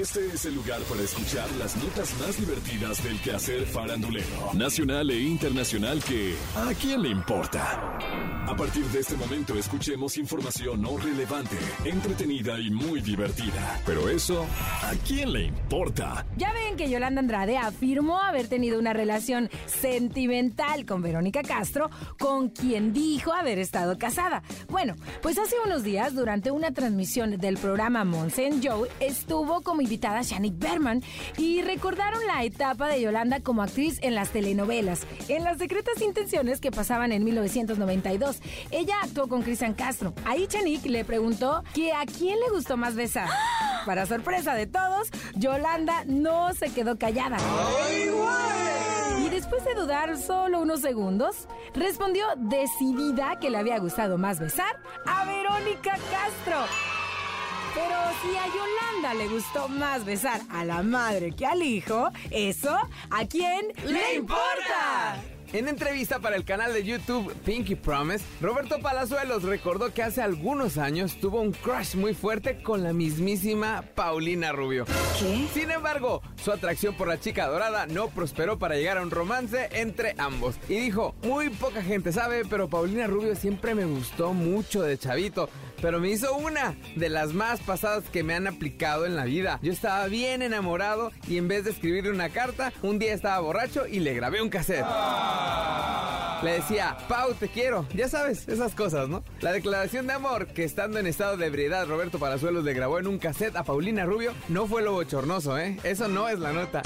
Este es el lugar para escuchar las notas más divertidas del quehacer farandulero, nacional e internacional que ¿a quién le importa? A partir de este momento escuchemos información no relevante, entretenida y muy divertida. Pero eso, ¿a quién le importa? Ya ven que Yolanda Andrade afirmó haber tenido una relación sentimental con Verónica Castro, con quien dijo haber estado casada. Bueno, pues hace unos días, durante una transmisión del programa Monsen Joe, estuvo como invitada Shanik Berman y recordaron la etapa de Yolanda como actriz en las telenovelas, en Las Secretas Intenciones que pasaban en 1992. Ella actuó con Cristian Castro. Ahí Shanik le preguntó que a quién le gustó más besar. Para sorpresa de todos, Yolanda no se quedó callada. Y después de dudar solo unos segundos, respondió decidida que le había gustado más besar a Verónica Castro. Pero si a Yolanda le gustó más besar a la madre que al hijo, ¿eso a quién le importa? En entrevista para el canal de YouTube Pinky Promise, Roberto Palazuelos recordó que hace algunos años tuvo un crush muy fuerte con la mismísima Paulina Rubio. ¿Qué? Sin embargo, su atracción por la chica dorada no prosperó para llegar a un romance entre ambos. Y dijo, muy poca gente sabe, pero Paulina Rubio siempre me gustó mucho de chavito. Pero me hizo una de las más pasadas que me han aplicado en la vida. Yo estaba bien enamorado y en vez de escribirle una carta, un día estaba borracho y le grabé un cassette. Le decía, Pau, te quiero. Ya sabes, esas cosas, ¿no? La declaración de amor que estando en estado de ebriedad Roberto Palazuelos le grabó en un cassette a Paulina Rubio no fue lo bochornoso, ¿eh? Eso no es la nota.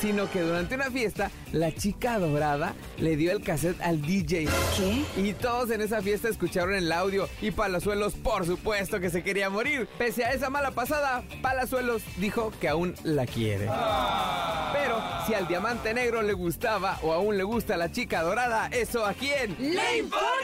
Sino que durante una fiesta, la chica dorada le dio el cassette al DJ. ¿Qué? Y todos en esa fiesta escucharon el audio y Palazuelos, por supuesto que se quería morir. Pese a esa mala pasada, Palazuelos dijo que aún la quiere. Pero si al diamante negro le gustaba o aún le gusta la chica dorada, ¿eso a quién? ¡Le importa!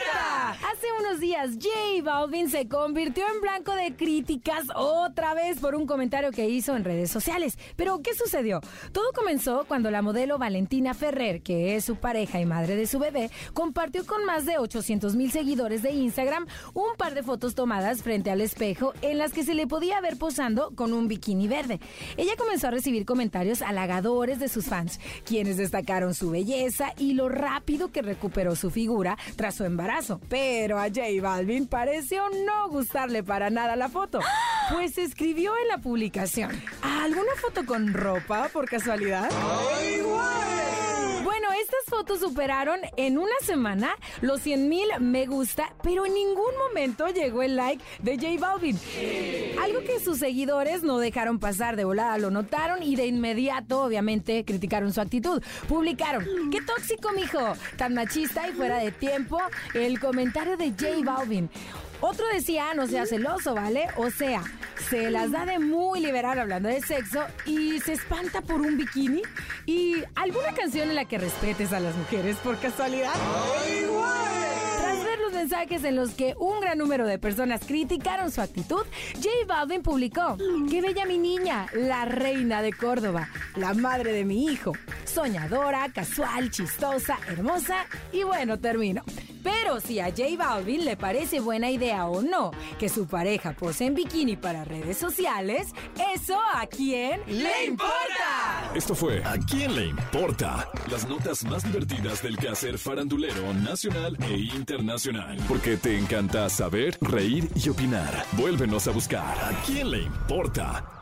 Hace unos días, J Balvin se convirtió en blanco de críticas otra vez por un comentario que hizo en redes sociales. Pero, ¿qué sucedió? Todo comenzó cuando la modelo Valentina Ferrer, que es su pareja y madre de su bebé, compartió con más de 800 mil seguidores de Instagram un par de fotos tomadas frente al espejo en las que se le podía ver posando con un bikini verde. Ella comenzó a recibir comentarios halagadores de sus fans, quienes destacaron su belleza y lo rápido que recuperó su figura tras su embarazo. Pero a J Balvin pareció no gustarle para nada la foto, pues escribió en la publicación, ¿alguna foto con ropa por casualidad? Fotos superaron en una semana los 100 mil me gusta, pero en ningún momento llegó el like de J Balvin. Algo que sus seguidores no dejaron pasar de volada, lo notaron y de inmediato, obviamente, criticaron su actitud. Publicaron, qué tóxico, mijo, tan machista y fuera de tiempo, el comentario de J Balvin. Otro decía, no sea celoso, ¿vale? O sea, se las da de muy liberal hablando de sexo y se espanta por un bikini. ¿Y alguna canción en la que respetes a las mujeres por casualidad? Tras ver los mensajes en los que un gran número de personas criticaron su actitud, J Balvin publicó, qué bella mi niña, la reina de Córdoba, la madre de mi hijo, soñadora, casual, chistosa, hermosa y bueno, termino. Pero si a J Balvin le parece buena idea o no que su pareja pose en bikini para redes sociales, ¿eso a quién le importa? Esto fue ¿A quién le importa? Las notas más divertidas del quehacer farandulero nacional e internacional. Porque te encanta saber, reír y opinar. Vuélvenos a buscar ¿A quién le importa?